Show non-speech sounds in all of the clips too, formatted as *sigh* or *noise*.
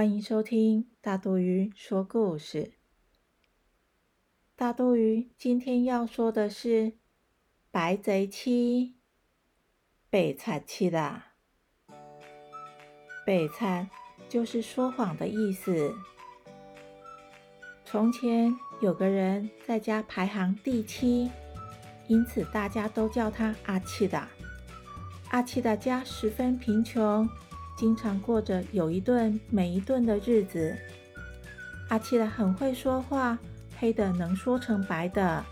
欢迎收听大肚鱼说故事。大肚鱼今天要说的是《白贼七》。北惨七啦，北惨就是说谎的意思。从前有个人在家排行第七，因此大家都叫他阿七的。阿七的家十分贫穷。经常过着有一顿没一顿的日子。阿奇拉很会说话，黑的能说成白的，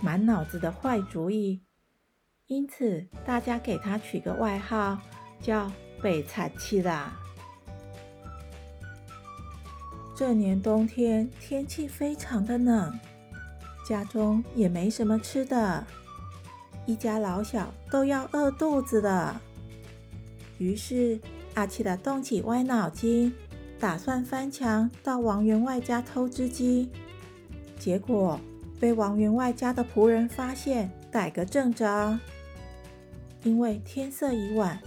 满脑子的坏主意，因此大家给他取个外号叫北惨七啦。这年冬天天气非常的冷，家中也没什么吃的，一家老小都要饿肚子了。于是。阿奇达动起歪脑筋，打算翻墙到王员外家偷只鸡，结果被王员外家的仆人发现，逮个正着。因为天色已晚，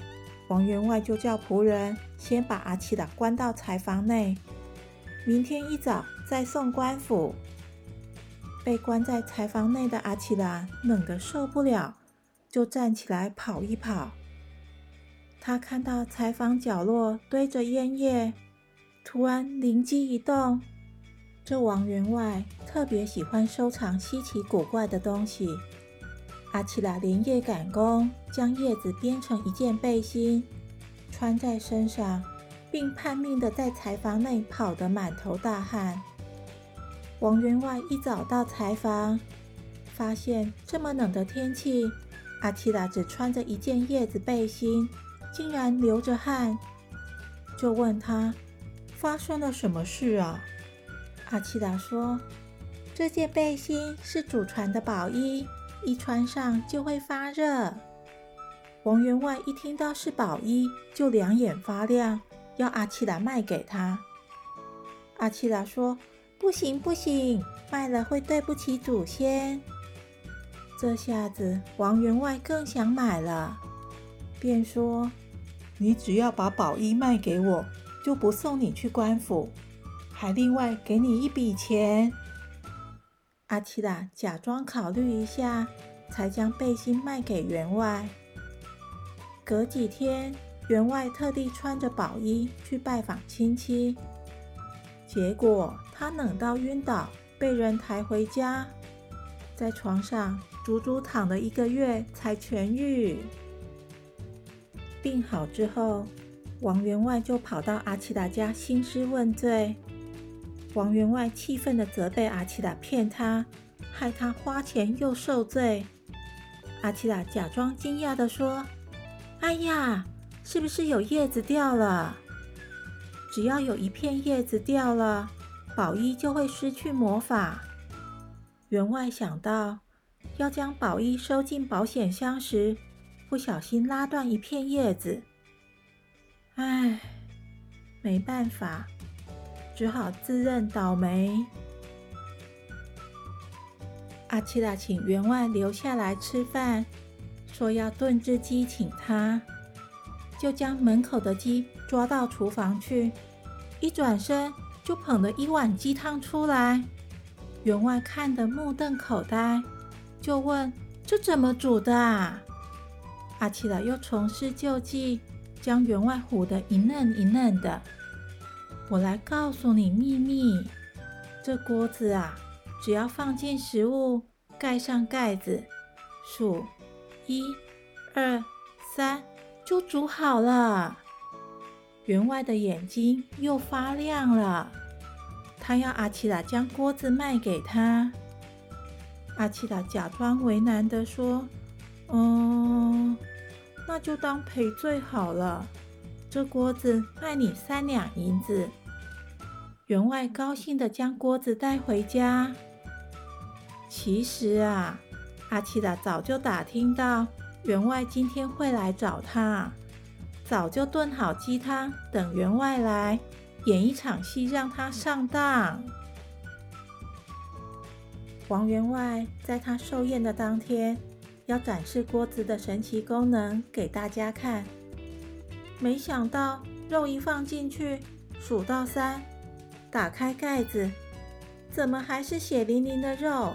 王员外就叫仆人先把阿奇达关到柴房内，明天一早再送官府。被关在柴房内的阿奇达冷得受不了，就站起来跑一跑。他看到柴房角落堆着烟叶，突然灵机一动。这王员外特别喜欢收藏稀奇古怪的东西。阿奇拉连夜赶工，将叶子编成一件背心，穿在身上，并拼命的在柴房内跑得满头大汗。王员外一早到柴房，发现这么冷的天气，阿奇拉只穿着一件叶子背心。竟然流着汗，就问他发生了什么事啊？阿奇达说：“这件背心是祖传的宝衣，一穿上就会发热。”王员外一听到是宝衣，就两眼发亮，要阿奇达卖给他。阿奇达说：“不行不行，卖了会对不起祖先。”这下子王员外更想买了，便说。你只要把宝衣卖给我，就不送你去官府，还另外给你一笔钱。阿奇拉假装考虑一下，才将背心卖给员外。隔几天，员外特地穿着宝衣去拜访亲戚，结果他冷到晕倒，被人抬回家，在床上足足躺了一个月才痊愈。病好之后，王员外就跑到阿奇达家兴师问罪。王员外气愤地责备阿奇达骗他，害他花钱又受罪。阿奇达假装惊讶地说：“哎呀，是不是有叶子掉了？只要有一片叶子掉了，宝衣就会失去魔法。”员外想到要将宝衣收进保险箱时，不小心拉断一片叶子，唉，没办法，只好自认倒霉。阿七拉请员外留下来吃饭，说要炖只鸡请他，就将门口的鸡抓到厨房去，一转身就捧了一碗鸡汤出来。员外看得目瞪口呆，就问：“这怎么煮的啊？”阿奇拉又重施旧计，将员外唬得一愣一愣的。我来告诉你秘密：这锅子啊，只要放进食物，盖上盖子，数一、二、三，就煮好了。员外的眼睛又发亮了，他要阿奇拉将锅子卖给他。阿奇拉假装为难的说。嗯，那就当赔罪好了。这锅子卖你三两银子。员外高兴的将锅子带回家。其实啊，阿奇达早就打听到员外今天会来找他，早就炖好鸡汤，等员外来演一场戏，让他上当。王员外在他寿宴的当天。要展示锅子的神奇功能给大家看，没想到肉一放进去，数到三，打开盖子，怎么还是血淋淋的肉？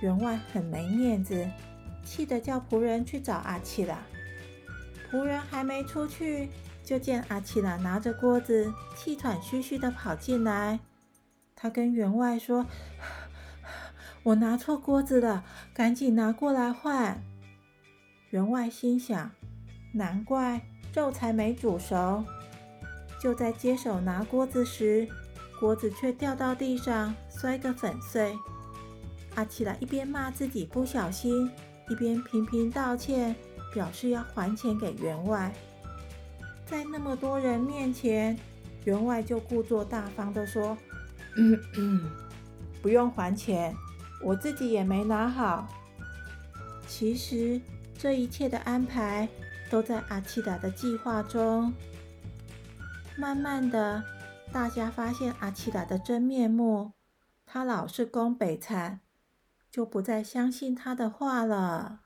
员外很没面子，气得叫仆人去找阿奇拉。仆人还没出去，就见阿奇拉拿着锅子，气喘吁吁地跑进来。他跟员外说：“我拿错锅子了，赶紧拿过来换。”员外心想：难怪肉才没煮熟。就在接手拿锅子时，锅子却掉到地上，摔个粉碎。阿奇拉一边骂自己不小心，一边频频道歉，表示要还钱给员外。在那么多人面前，员外就故作大方地说：“ *coughs* 不用还钱，我自己也没拿好。”其实这一切的安排都在阿奇达的计划中。慢慢的，大家发现阿奇达的真面目，他老是攻北残。就不再相信他的话了。